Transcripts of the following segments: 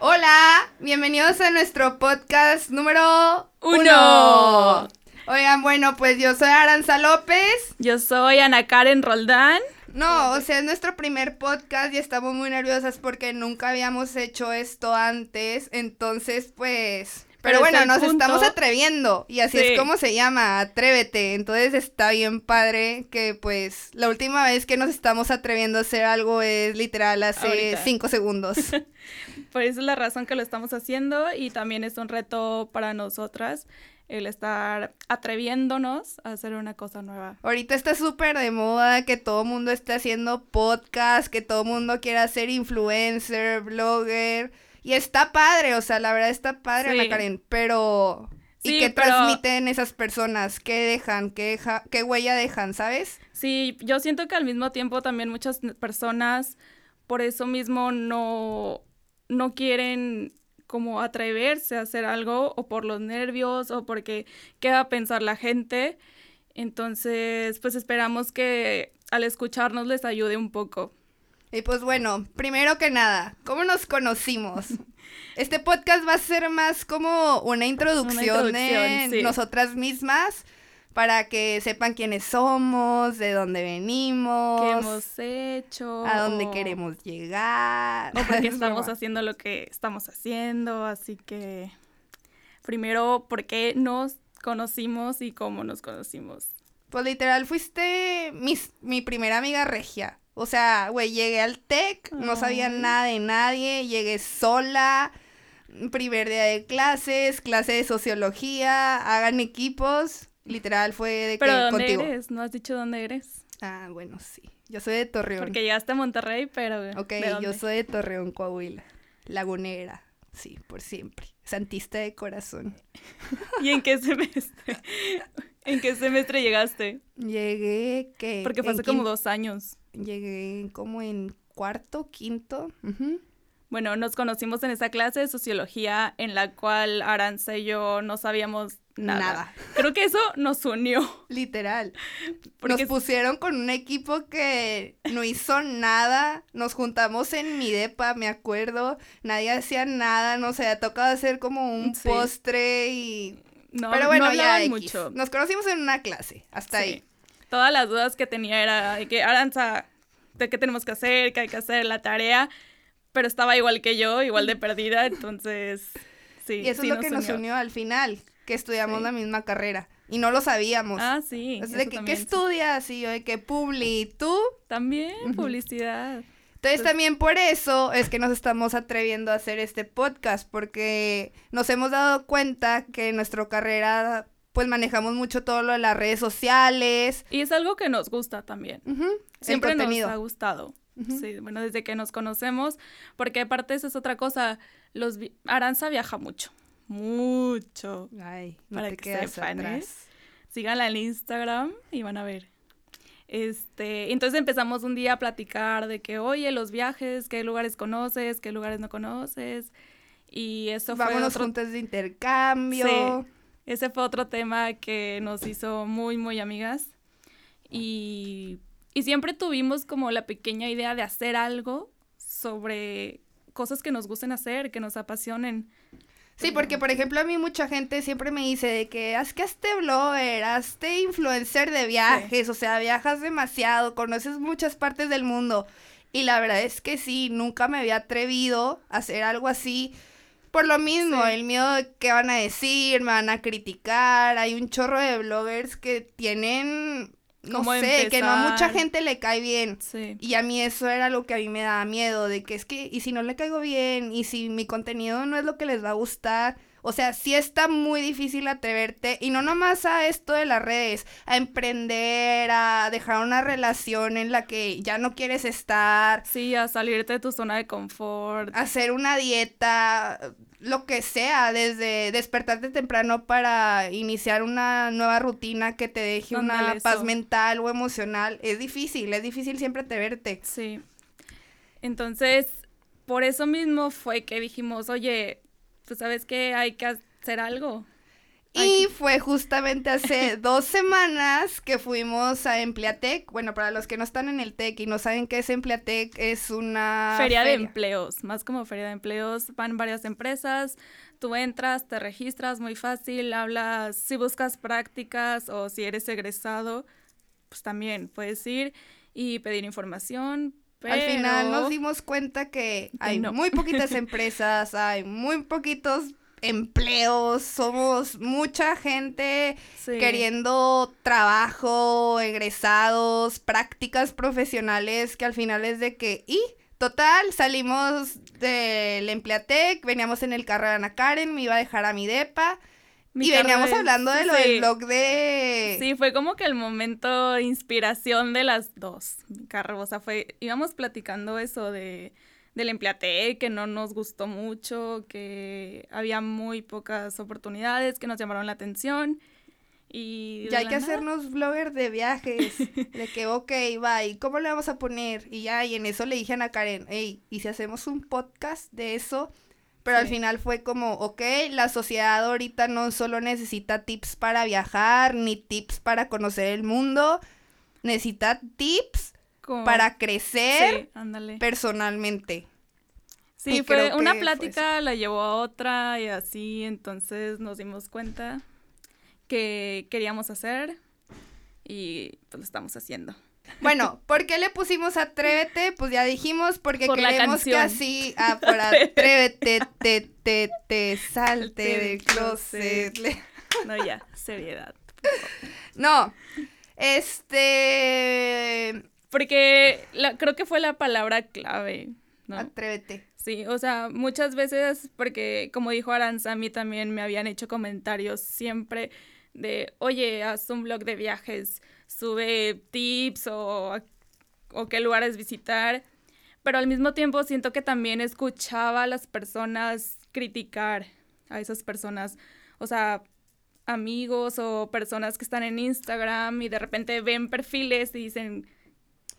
Hola, bienvenidos a nuestro podcast número uno. Oigan, bueno, pues yo soy Aranza López. Yo soy Ana Karen Roldán. No, o sea, es nuestro primer podcast y estamos muy nerviosas porque nunca habíamos hecho esto antes. Entonces, pues. Pero, bueno, nos estamos atreviendo y así es como se llama, atrévete. Entonces está bien padre que pues la última vez que nos estamos atreviendo a hacer algo es literal hace cinco segundos. Por eso es la razón que lo estamos haciendo y también es un reto para nosotras el estar atreviéndonos a hacer una cosa nueva. Ahorita está súper de moda que todo el mundo esté haciendo podcast, que todo el mundo quiera ser influencer, blogger. Y está padre, o sea, la verdad está padre, la Karen, pero... ¿Y qué transmiten esas personas? ¿Qué dejan? ¿Qué, deja... ¿Qué huella dejan, sabes? Sí, yo siento que al mismo tiempo también muchas personas por eso mismo no no quieren como atreverse a hacer algo o por los nervios o porque qué va a pensar la gente. Entonces, pues esperamos que al escucharnos les ayude un poco. Y pues bueno, primero que nada, ¿cómo nos conocimos? Este podcast va a ser más como una introducción, de nosotras mismas para que sepan quiénes somos, de dónde venimos, qué hemos hecho, a dónde queremos llegar. O porque estamos haciendo lo que estamos haciendo, así que primero, ¿por qué nos conocimos y cómo nos conocimos? Pues literal, fuiste mi, mi primera amiga regia. O sea, güey, llegué al TEC, no sabía nada de nadie, llegué sola, primer día de clases, clase de sociología, hagan equipos Literal fue de ¿Pero dónde eres? ¿No has dicho dónde eres? Ah, bueno, sí. Yo soy de Torreón. Porque llegaste a Monterrey, pero... Ok, yo soy de Torreón, Coahuila. Lagunera, sí, por siempre. Santista de corazón. ¿Y en qué semestre? ¿En qué semestre llegaste? Llegué, ¿qué? Porque fue hace como dos años. Llegué como en cuarto, quinto. Bueno, nos conocimos en esa clase de sociología en la cual Aranza y yo no sabíamos nada. Creo que eso nos unió. Literal. Nos pusieron con un equipo que no hizo nada. Nos juntamos en mi depa, me acuerdo. Nadie hacía nada. No sé, ha tocado hacer como un postre y. No, Pero bueno, ya mucho. Nos conocimos en una clase. Hasta ahí. Todas las dudas que tenía era de que Aranza, ¿de qué tenemos que hacer? ¿Qué hay que hacer? La tarea pero estaba igual que yo, igual de perdida, entonces sí. Y eso es lo que nos unió al final, que estudiamos la misma carrera. Y no lo sabíamos. Ah, sí. de que, ¿qué estudias? Y yo de que publi, ¿tú? También, publicidad. Entonces también por eso es que nos estamos atreviendo a hacer este podcast, porque nos hemos dado cuenta que nuestra carrera pues manejamos mucho todo lo de las redes sociales. Y es algo que nos gusta también. Siempre nos ha gustado. Sí, bueno, desde que nos conocemos, porque aparte eso es otra cosa, los Aranza viaja mucho, mucho. Ay, no para te que sepan, ¿eh? Síganla en Instagram y van a ver. Este, entonces empezamos un día a platicar de que, oye, los viajes, qué lugares conoces, qué lugares no conoces. Y eso fue Vámonos juntos de intercambio. Sí, ese fue otro tema que nos hizo muy, muy amigas. Y y siempre tuvimos como la pequeña idea de hacer algo sobre cosas que nos gusten hacer, que nos apasionen. Sí, porque por ejemplo a mí mucha gente siempre me dice de que haz que hazte blogger, hazte influencer de viajes, o sea, viajas demasiado, conoces muchas partes del mundo. Y la verdad es que sí, nunca me había atrevido a hacer algo así. Por lo mismo, el miedo de qué van a decir, me van a criticar. Hay un chorro de bloggers que tienen no sé, que no a mucha gente le cae bien. Y a mí eso era lo que a mí me daba miedo, de que es que, y si no le caigo bien, y si mi contenido no es lo que les va a gustar, O sea, sí está muy difícil atreverte y no nomás a esto de las redes, a emprender, a dejar una relación en la que ya no quieres estar. Sí, a salirte de tu zona de confort. Hacer una dieta, lo que sea, desde despertarte temprano para iniciar una nueva rutina que te deje una paz mental o emocional. Es difícil, es difícil siempre atreverte. Sí. Entonces, por eso mismo fue que dijimos, oye, pues sabes que hay que hacer algo. Y fue justamente hace dos semanas que fuimos a Empleatec. Bueno, para los que no están en el TEC y no saben qué es Empleatec, es una... Feria, de empleos, más como feria de empleos. Van varias empresas, tú entras, te registras muy fácil, hablas, si buscas prácticas o si eres egresado, pues también puedes ir y pedir información, al final nos dimos cuenta que hay muy poquitas empresas, hay muy poquitos empleos, somos mucha gente queriendo trabajo, egresados, prácticas profesionales, que al final es de que, y total, salimos del Empleatec, veníamos en el carro de Ana Karen, me iba a dejar a mi depa, y veníamos hablando de lo del blog de... Sí, fue como que el momento de inspiración de las dos. Mi carro, o sea, fue... Íbamos platicando eso de del empleate, que no nos gustó mucho, que había muy pocas oportunidades que nos llamaron la atención. Y ya hay que hacernos blogger de viajes, de que, ok, va, ¿y cómo le vamos a poner? Y ya, y en eso le dije a Ana Karen, hey, ¿y si hacemos un podcast de eso? Pero al final fue como, ok, la sociedad ahorita no solo necesita tips para viajar, ni tips para conocer el mundo, necesita tips para crecer personalmente. Sí, fue una plática, la llevó a otra y así, entonces nos dimos cuenta que queríamos hacer y pues lo estamos haciendo. Bueno, ¿por qué le pusimos Atrévete? Pues ya dijimos, porque queremos que así, ah, por Atrévete, te, te, te, salte del closet. No, ya, seriedad. No, este... Porque creo que fue la palabra clave, ¿no? Atrévete. Sí, o sea, muchas veces, porque como dijo Aranza, a mí también me habían hecho comentarios siempre de, oye, haz un blog de viajes, sube tips o, o qué lugares visitar, pero al mismo tiempo siento que también escuchaba a las personas criticar a esas personas, o sea, amigos o personas que están en Instagram y de repente ven perfiles y dicen,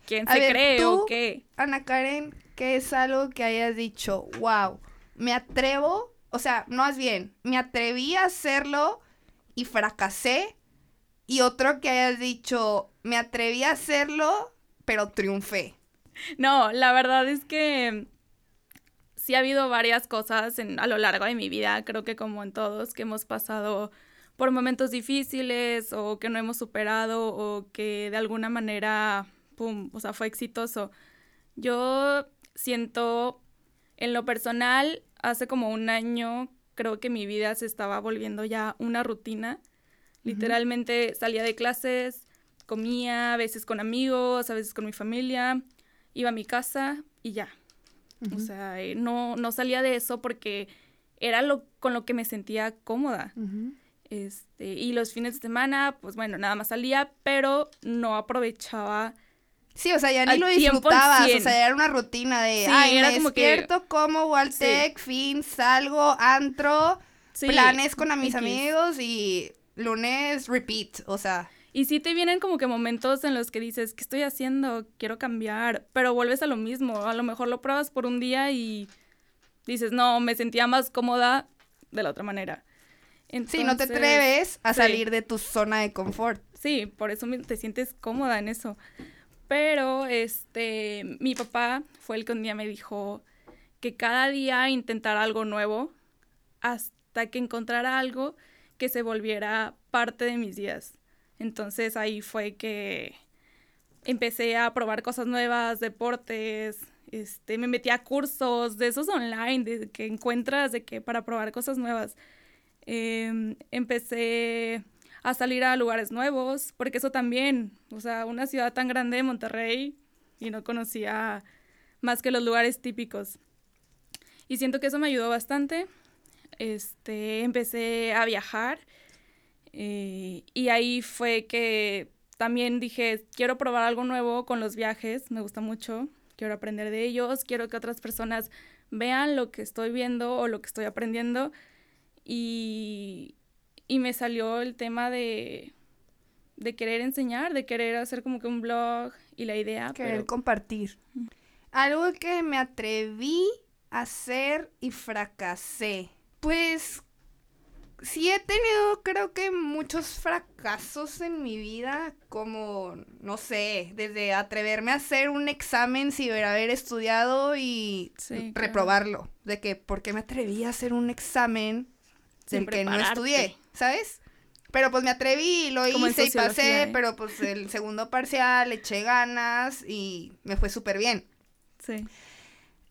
¿quién se cree o qué? Ana Karen, ¿qué es algo que hayas dicho, wow, me atrevo, o sea, no es bien, me atreví a hacerlo y fracasé y otro que hayas dicho, me atreví a hacerlo, pero triunfé. No, la verdad es que sí ha habido varias cosas en, a lo largo de mi vida, creo que como en todos, que hemos pasado por momentos difíciles o que no hemos superado o que de alguna manera, pum, o sea, fue exitoso. Yo siento, en lo personal, hace como un año, creo que mi vida se estaba volviendo ya una rutina Literalmente salía de clases, comía, a veces con amigos, a veces con mi familia, iba a mi casa y ya. O sea, eh, no, no salía de eso porque era lo con lo que me sentía cómoda. Este, y los fines de semana, pues bueno, nada más salía, pero no aprovechaba. Sí, o sea, ya ni lo disfrutabas, o sea, era una rutina de, ay, era me como despierto, que... como, Waltec, fin, salgo, antro, planes con a mis amigos y lunes repeat, o sea. Y sí te vienen como que momentos en los que dices, ¿qué estoy haciendo? Quiero cambiar, pero vuelves a lo mismo. A lo mejor lo pruebas por un día y dices, no, me sentía más cómoda de la otra manera. sí, no te atreves a salir de tu zona de confort. Sí, por eso te sientes cómoda en eso. Pero, este, mi papá fue el que un día me dijo que cada día intentara algo nuevo hasta que encontrara algo que se volviera parte de mis días. Entonces ahí fue que empecé a probar cosas nuevas, deportes, este, me metí a cursos de esos online, de que encuentras de que para probar cosas nuevas. Em, empecé a salir a lugares nuevos, porque eso también, o sea, una ciudad tan grande, Monterrey, y no conocía más que los lugares típicos. Y siento que eso me ayudó bastante este, empecé a viajar eh, y ahí fue que también dije, quiero probar algo nuevo con los viajes, me gusta mucho, quiero aprender de ellos, quiero que otras personas vean lo que estoy viendo o lo que estoy aprendiendo y, y me salió el tema de, de querer enseñar, de querer hacer como que un blog y la idea. Querer compartir. Algo que me atreví a hacer y fracasé. Pues sí he tenido creo que muchos fracasos en mi vida, como, no sé, desde atreverme a hacer un examen sin haber estudiado y reprobarlo. De que, ¿por qué me atreví a hacer un examen del que no estudié? ¿Sabes? Pero pues me atreví, lo hice y pasé, ¿eh? pero pues el segundo parcial le eché ganas y me fue súper bien. Sí.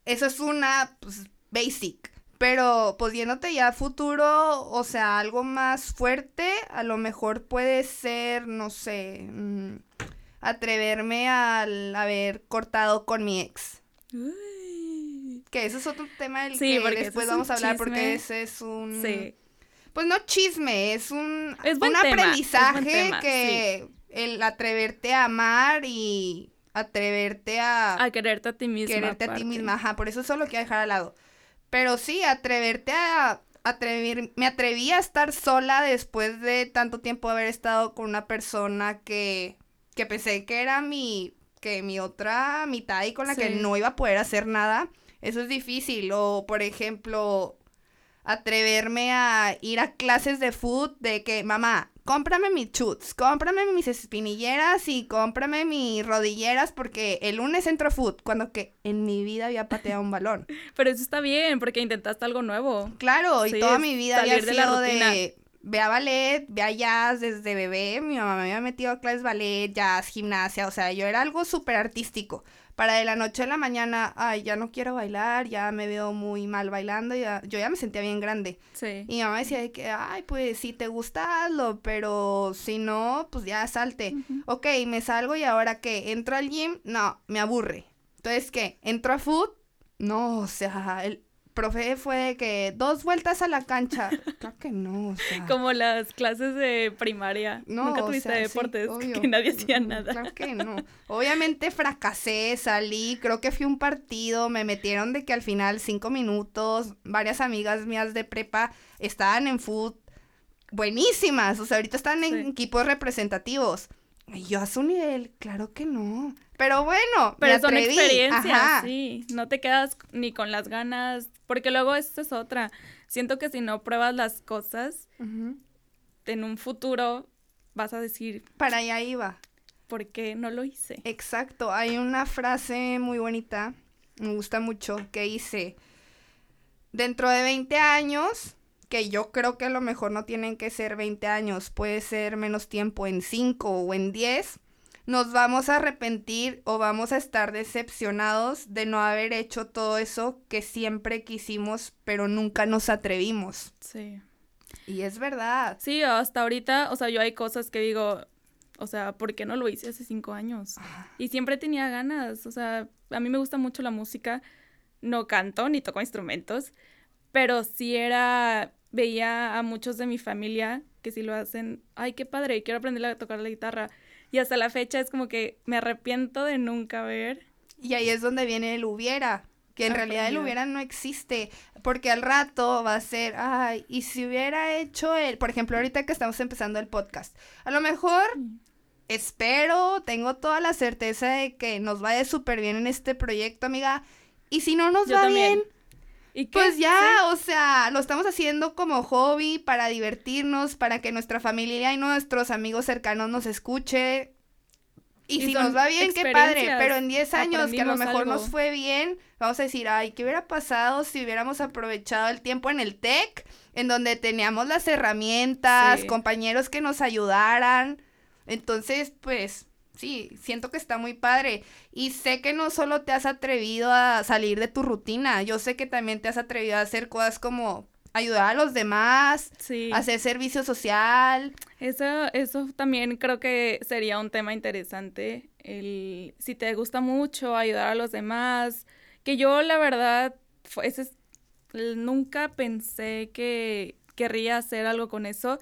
Eso es una, pues, basic. Pero pues yéndote ya a futuro, o sea, algo más fuerte, a lo mejor puede ser, no sé, mm, atreverme al haber cortado con mi ex. Que eso es otro tema del que después vamos a hablar porque ese es un... Sí. Pues no chisme, es un, un aprendizaje que el atreverte a amar y atreverte a... A quererte a ti misma. Quererte a ti misma, ajá, por eso eso lo quiero dejar al lado. Pero sí, atreverte a atrever, me atreví a estar sola después de tanto tiempo haber estado con una persona que, que pensé que era mi, que mi otra mitad y con la que no iba a poder hacer nada. Eso es difícil. O, por ejemplo, atreverme a ir a clases de food de que, mamá, cómprame mis chuts, cómprame mis espinilleras y cómprame mis rodilleras porque el lunes entro food, cuando que en mi vida había pateado un balón. Pero eso está bien, porque intentaste algo nuevo. Claro, y toda mi vida había sido de, ve a ballet, ve a jazz desde bebé, mi mamá me había metido a clases ballet, jazz, gimnasia, o sea, yo era algo súper artístico para de la noche a la mañana, ay, ya no quiero bailar, ya me veo muy mal bailando, ya, yo ya me sentía bien grande. Sí. Y mi mamá decía que, ay, pues si te gusta, hazlo, pero si no, pues ya salte. Ok, me salgo y ahora qué, entro al gym, no, me aburre. Entonces, ¿qué? ¿Entro a food? No, o sea, el, profe fue que dos vueltas a la cancha. Creo que no, o sea. Como las clases de primaria. No, Nunca tuviste deportes que nadie hacía nada. Claro que no. Obviamente fracasé, salí, creo que fui un partido, me metieron de que al final cinco minutos, varias amigas mías de prepa estaban en foot buenísimas, o sea, ahorita están en equipos representativos. Y yo a su nivel, claro que no. Pero bueno, pero son experiencias, sí. No te quedas ni con las ganas, porque luego esa es otra. Siento que si no pruebas las cosas, en un futuro vas a decir... Para allá iba. ¿Por qué no lo hice? Exacto. Hay una frase muy bonita, me gusta mucho, que dice, dentro de 20 años, que yo creo que a lo mejor no tienen que ser 20 años, puede ser menos tiempo, en 5 o en 10, nos vamos a arrepentir o vamos a estar decepcionados de no haber hecho todo eso que siempre quisimos, pero nunca nos atrevimos. Sí. Y es verdad. Sí, hasta ahorita, o sea, yo hay cosas que digo, o sea, ¿por qué no lo hice hace cinco años? Y siempre tenía ganas, o sea, a mí me gusta mucho la música, no canto ni toco instrumentos, pero sí era, veía a muchos de mi familia que sí lo hacen, ay, qué padre, quiero aprender a tocar la guitarra y hasta la fecha es como que me arrepiento de nunca ver. Y ahí es donde viene el hubiera, que en realidad el hubiera no existe, porque al rato va a ser, ay, y si hubiera hecho el, por ejemplo, ahorita que estamos empezando el podcast, a lo mejor mm. espero, tengo toda la certeza de que nos vaya súper bien en este proyecto, amiga, y si no nos va bien, ¿Y Pues ya, o sea, lo estamos haciendo como hobby para divertirnos, para que nuestra familia y nuestros amigos cercanos nos escuche. Y, si nos va bien, qué padre, pero en 10 años que a lo mejor nos fue bien, vamos a decir, ay, ¿qué hubiera pasado si hubiéramos aprovechado el tiempo en el TEC, en donde teníamos las herramientas, compañeros que nos ayudaran? Entonces, pues, sí, siento que está muy padre. Y sé que no solo te has atrevido a salir de tu rutina, yo sé que también te has atrevido a hacer cosas como ayudar a los demás, hacer servicio social. Eso, eso también creo que sería un tema interesante. El, si te gusta mucho ayudar a los demás, que yo la verdad, ese es nunca pensé que querría hacer algo con eso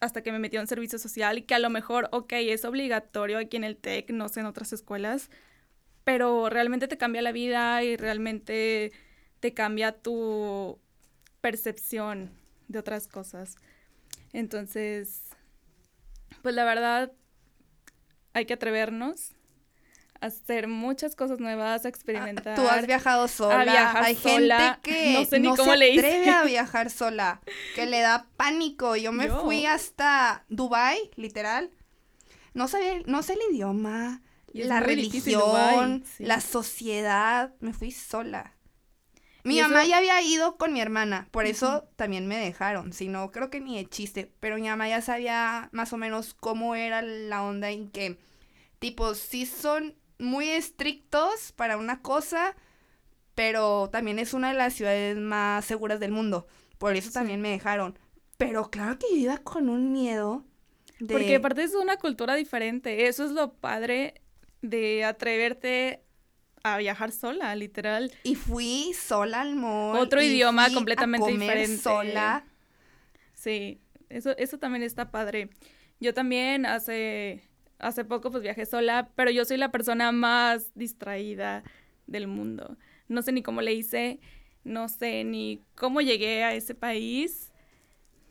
hasta que me metió en servicio social y que a lo mejor, ok, es obligatorio aquí en el TEC, no sé, en otras escuelas, pero realmente te cambia la vida y realmente te cambia tu percepción de otras cosas. Entonces, pues la verdad, hay que atrevernos hacer muchas cosas nuevas, a experimentar. Tú has viajado sola. Hay gente que no, sé ni cómo se le atreve a viajar sola, que le da pánico. Yo me fui hasta Dubai, literal. No sabía, no sé el idioma, la religión, la sociedad. Me fui sola. Mi mamá ya había ido con mi hermana, por eso también me dejaron. Si no, creo que ni de chiste. Pero mi mamá ya sabía más o menos cómo era la onda en que, tipo, sí son muy estrictos para una cosa, pero también es una de las ciudades más seguras del mundo. Por eso también me dejaron. Pero claro que yo iba con un miedo. De... Porque aparte es una cultura diferente. Eso es lo padre de atreverte a viajar sola, literal. Y fui sola al mall. Otro idioma completamente diferente. sola. Sí, eso, eso también está padre. Yo también hace, hace poco pues viajé sola, pero yo soy la persona más distraída del mundo. No sé ni cómo le hice, no sé ni cómo llegué a ese país,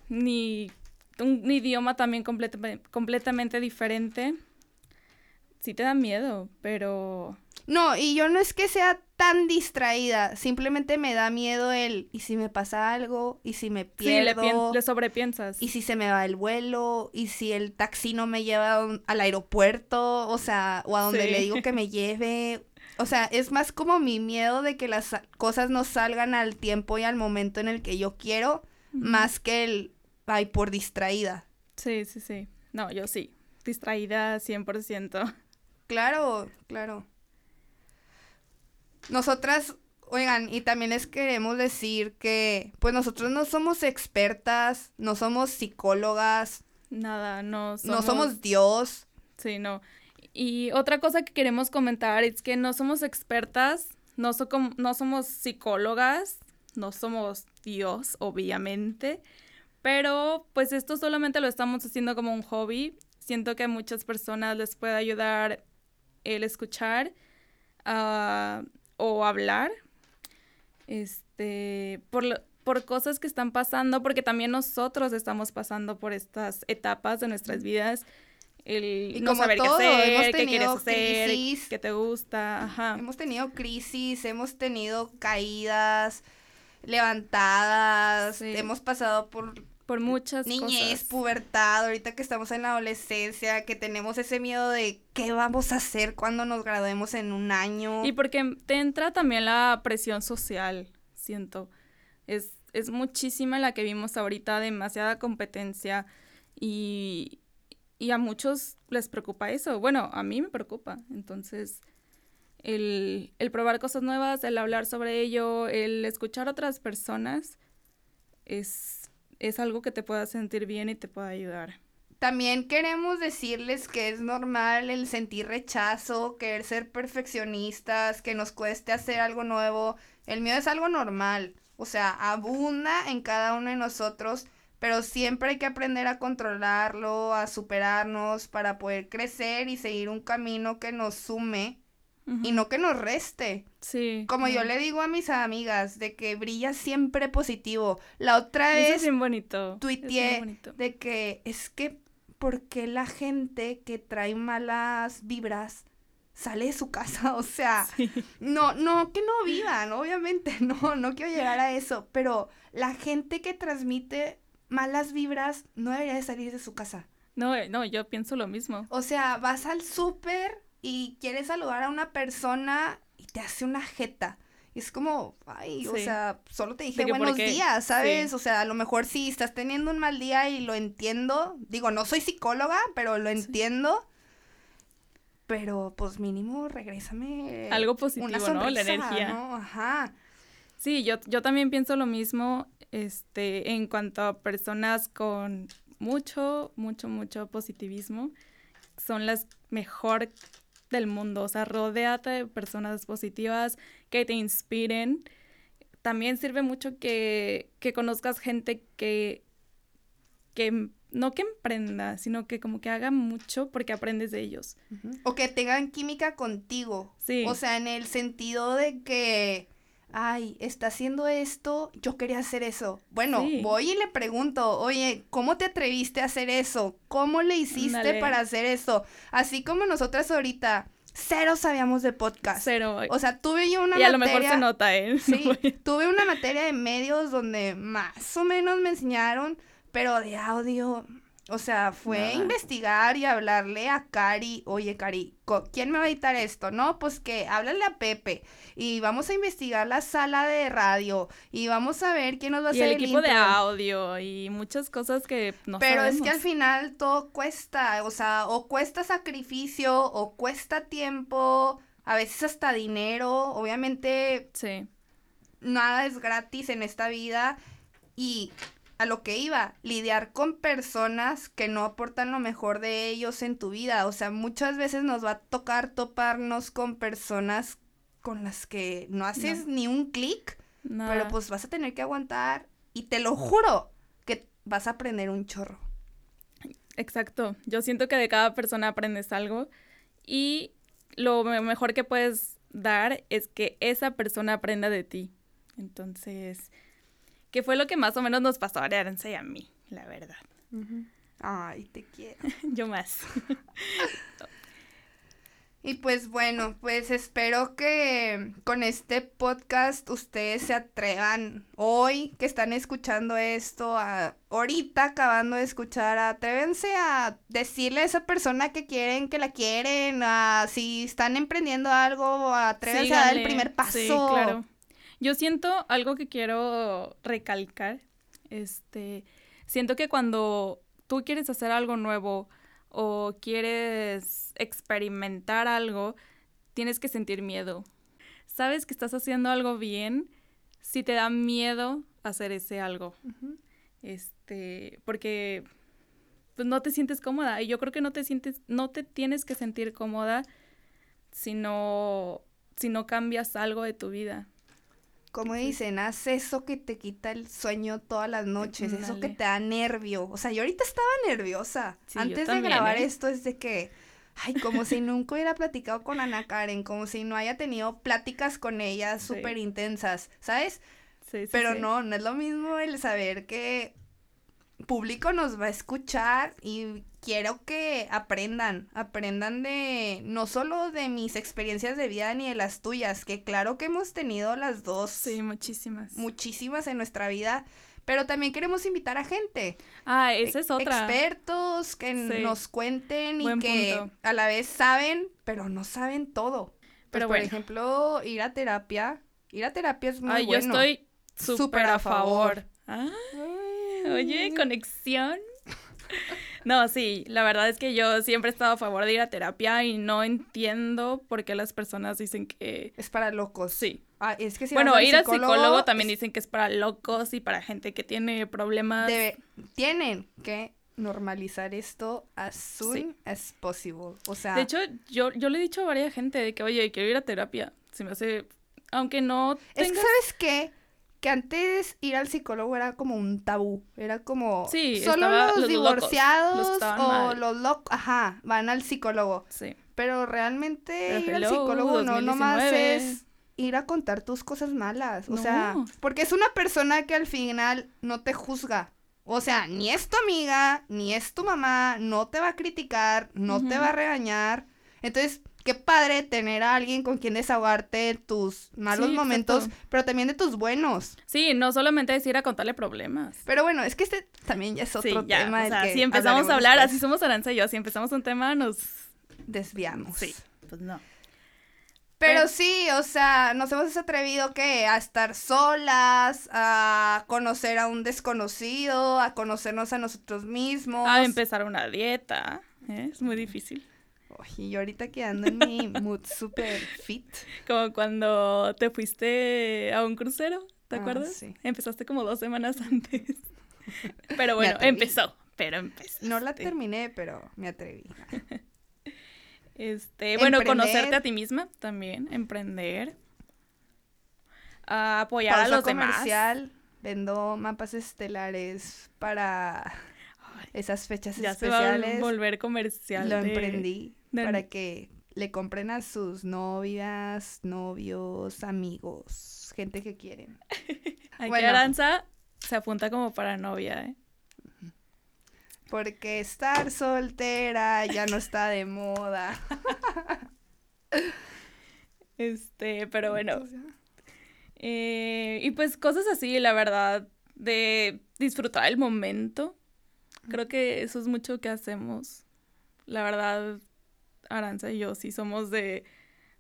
ni un, idioma también completamente diferente. Sí te da miedo, pero no, y yo no es que sea tan distraída, simplemente me da miedo el, ¿y si me pasa algo? ¿Y si me pierdo? Sí, le, sobrepiensas. ¿Y si se me va el vuelo? ¿Y si el taxi no me lleva al aeropuerto? O sea, o a donde le digo que me lleve. O sea, es más como mi miedo de que las cosas no salgan al tiempo y al momento en el que yo quiero, más que el, ay, por distraída. Sí, sí, sí. No, yo sí, distraída 100%. Claro, claro. Nosotras, oigan, y también les queremos decir que, pues nosotros no somos expertas, no somos psicólogas. Nada, no somos... No somos Dios. Sí, no. Y otra cosa que queremos comentar es que no somos expertas, no, no somos psicólogas, no somos Dios, obviamente, pero pues esto solamente lo estamos haciendo como un hobby. Siento que a muchas personas les puede ayudar el escuchar, a o hablar este, por, por cosas que están pasando, porque también nosotros estamos pasando por estas etapas de nuestras vidas. El no saber qué hacer, qué quieres hacer, qué te gusta. Ajá. Hemos tenido crisis, hemos tenido caídas, levantadas, hemos pasado por por muchas Niñez, pubertad, ahorita que estamos en la adolescencia, que tenemos ese miedo de qué vamos a hacer cuando nos graduemos en un año. Y porque te entra también la presión social, siento. Es, es muchísima la que vimos ahorita, demasiada competencia y, y a muchos les preocupa eso. Bueno, a mí me preocupa. Entonces, el, el probar cosas nuevas, el hablar sobre ello, el escuchar a otras personas es es algo que te pueda sentir bien y te pueda ayudar. También queremos decirles que es normal el sentir rechazo, querer ser perfeccionistas, que nos cueste hacer algo nuevo. El miedo es algo normal, o sea, abunda en cada uno de nosotros, pero siempre hay que aprender a controlarlo, a superarnos para poder crecer y seguir un camino que nos sume y no que nos reste. Sí. Como yo le digo a mis amigas, de que brilla siempre positivo. La otra vez. es bien bonito. Tuiteé de que es que, ¿por qué la gente que trae malas vibras sale de su casa? O sea, no, no, que no vivan, obviamente. No, no quiero llegar a eso. Pero la gente que transmite malas vibras no debería de salir de su casa. No, no, yo pienso lo mismo. O sea, vas al súper y quieres saludar a una persona te hace una jeta. Y es como, ay, o sea, solo te dije buenos días, ¿sabes? O sea, a lo mejor sí estás teniendo un mal día y lo entiendo. Digo, no soy psicóloga, pero lo entiendo. Pero pues mínimo regrésame. Algo positivo, ¿no? La energía. ¿no? Ajá. Sí, yo, yo también pienso lo mismo este, en cuanto a personas con mucho, mucho, mucho positivismo. Son las mejor del mundo. O sea, rodéate de personas positivas que te inspiren. también sirve mucho que, que conozcas gente que, que no que emprenda, sino que como que haga mucho porque aprendes de ellos. O que tengan química contigo. Sí. O sea, en el sentido de que, ay, está haciendo esto, yo quería hacer eso. Bueno, Sí. voy y le pregunto, oye, ¿cómo te atreviste a hacer eso? ¿Cómo le hiciste para hacer eso? Así como nosotras ahorita, cero sabíamos de podcast. Cero. O sea, tuve yo una y a lo materia... mejor se nota, ¿eh? Sí, tuve una materia de medios donde más o menos me enseñaron, pero de audio, o sea, fue Nada. investigar y hablarle a Cari, oye Cari, ¿quién me va a editar esto? No, pues que háblale a Pepe y vamos a investigar la sala de radio y vamos a ver quién nos va a y hacer el equipo de intro. audio y muchas cosas que no Pero es sabemos. que al final todo cuesta, o sea, o cuesta sacrificio, o cuesta tiempo, a veces hasta dinero, obviamente Sí. nada es gratis en esta vida y a lo que iba, lidiar con personas que no aportan lo mejor de ellos en tu vida. O sea, muchas veces nos va a tocar toparnos con personas con las que no haces ni un clic, pero pues vas a tener que aguantar y te lo juro que vas a aprender un chorro. Exacto. Yo siento que de cada persona aprendes algo y lo me- mejor que puedes dar es que esa persona aprenda de ti. Entonces, ¿qué fue lo que más o menos nos pasó a Aranza y a mí? La verdad. Ay, te quiero. Yo más. Y pues bueno, pues espero que con este podcast ustedes se atrevan hoy que están escuchando esto, a, ahorita acabando de escuchar, atrévense a decirle a esa persona que quieren, que la quieren, a, si están emprendiendo algo, atrévense a dar el primer paso. Sí, claro. Yo siento algo que quiero recalcar. Este, siento que cuando tú quieres hacer algo nuevo o quieres experimentar algo, tienes que sentir miedo. Sabes que estás haciendo algo bien si te da miedo hacer ese algo. Este, porque pues no te sientes cómoda y yo creo que no te sientes no te tienes que sentir cómoda si no si no cambias algo de tu vida. Como dicen, haz eso que te quita el sueño todas las noches, eso que te da nervio. O sea, yo ahorita estaba nerviosa. Sí, Antes de grabar ¿eh? esto es de que, ay, como si nunca hubiera platicado con Ana Karen, como si no haya tenido pláticas con ella Sí. súper intensas, ¿sabes? Sí, sí, Pero no, no es lo mismo el saber que público nos va a escuchar y quiero que aprendan, aprendan de no solo de mis experiencias de vida ni de las tuyas, que claro que hemos tenido las dos Sí, muchísimas. muchísimas en nuestra vida, pero también queremos invitar a gente, ah, esa es otra. expertos que Sí. nos cuenten y Buen que punto. a la vez saben, pero no saben todo. Pues, Pero por bueno. ejemplo, ir a terapia, ir a terapia es muy Ay, bueno. yo estoy súper a favor. favor. Ay, oye, conexión. No, sí, la verdad es que yo siempre he estado a favor de ir a terapia y no entiendo por qué las personas dicen que Es para locos. sí. Ah, es que si bueno, ir al psicólogo también es- dicen que es para locos y para gente que tiene problemas. debe- tienen que normalizar esto as soon Sí. as possible. O sea, De hecho, yo, yo le he dicho a varias gente de que, oye, quiero ir a terapia. Se me hace, aunque no es que. ¿sabes qué? Que antes ir al psicólogo era como un tabú, era como Sí, solo estaba- los, los locos, divorciados los o mal. los locos, ajá, van al psicólogo. Sí. Pero realmente Pero ir al psicólogo no nomás 2019. es ir a contar tus cosas malas. O sea, porque es una persona que al final no te juzga. O sea, ni es tu amiga, ni es tu mamá, no te va a criticar, no te va a regañar. Entonces, qué padre tener a alguien con quien desahogarte de tus malos Sí, momentos, exacto. pero también de tus buenos. Sí, no solamente es ir a contarle problemas. Pero bueno, es que este también ya es Sí, otro ya, tema. o sea, que si empezamos a hablar, después. así somos Aranza y yo, si empezamos un tema, nos... Desviamos. Sí, pues no. Pero Pero- sí, o sea, nos hemos atrevido que a estar solas, a conocer a un desconocido, a conocernos a nosotros mismos. A empezar una dieta, ¿eh? es muy difícil. Y yo ahorita quedando en mi mood super fit. Como cuando te fuiste a un crucero, ¿te Ah, acuerdas? sí. Empezaste como dos semanas antes. Pero bueno, empezó, pero empezó. No la terminé, pero me atreví. Este, bueno, Emprender. conocerte a ti misma también, emprender. apoyar a los comercial, demás. Vendo mapas estelares para esas fechas ya especiales. Se va a volver comercial. Lo emprendí para que le compren a sus novias, novios, amigos, gente que quieren. Aquí Aranza se apunta como para novia, ¿eh? Porque estar soltera ya no está de moda. este, pero bueno. Eh, y pues cosas así, la verdad, de disfrutar el momento. Creo que eso es mucho que hacemos. La verdad, Aranza y yo sí somos de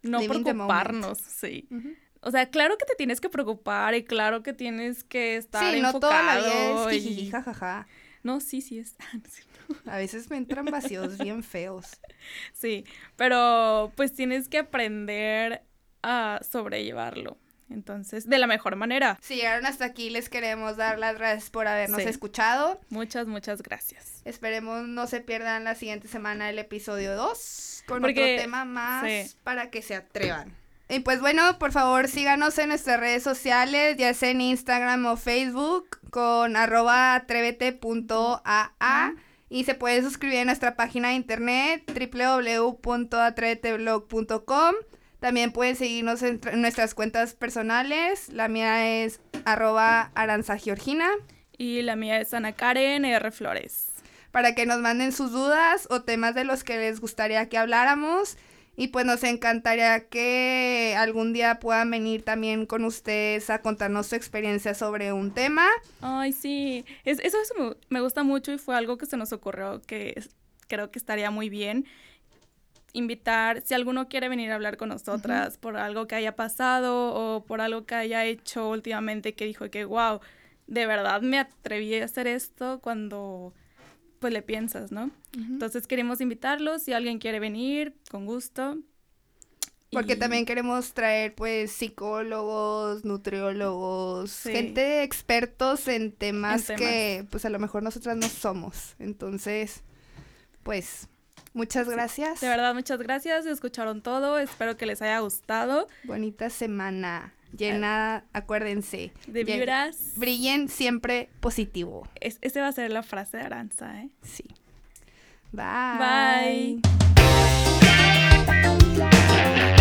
no preocuparnos, sí. O sea, claro que te tienes que preocupar y claro que tienes que estar sí, no toda la es y... jajaja. No, sí, sí es. A veces me entran vacíos bien feos. Sí, pero pues tienes que aprender a sobrellevarlo. Entonces, de la mejor manera. Si llegaron hasta aquí, les queremos dar las gracias por habernos escuchado. Muchas, muchas gracias. Esperemos no se pierdan la siguiente semana el episodio 2 con otro tema más para que se atrevan. Y pues bueno, por favor síganos en nuestras redes sociales, ya sea en Instagram o Facebook, con arroba atrévete.aa. Y se puede suscribir a nuestra página de internet www.atreveteblog.com. También pueden seguirnos en, nuestras cuentas personales. La mía es arroba aranzageorgina. Y la mía es Ana Karen R. Flores. Para que nos manden sus dudas o temas de los que les gustaría que habláramos. Y pues nos encantaría que algún día puedan venir también con ustedes a contarnos su experiencia sobre un tema. Ay, sí. Es, eso, me, gusta mucho y fue algo que se nos ocurrió que creo que estaría muy bien. Invitar, si alguno quiere venir a hablar con nosotras por algo que haya pasado o por algo que haya hecho últimamente que dijo que, wow, de verdad me atreví a hacer esto cuando pues le piensas, ¿no? Entonces queremos invitarlos, si alguien quiere venir, con gusto. Porque también queremos traer pues psicólogos, nutriólogos, gente expertos en temas, que pues a lo mejor nosotras no somos. Entonces, pues Muchas gracias. De verdad, muchas gracias. Escucharon todo. Espero que les haya gustado. Bonita semana. Llena, acuérdense. De vibras. Brillen siempre positivo. Es, esa va a ser la frase de Aranza, ¿eh? Sí. Bye. Bye.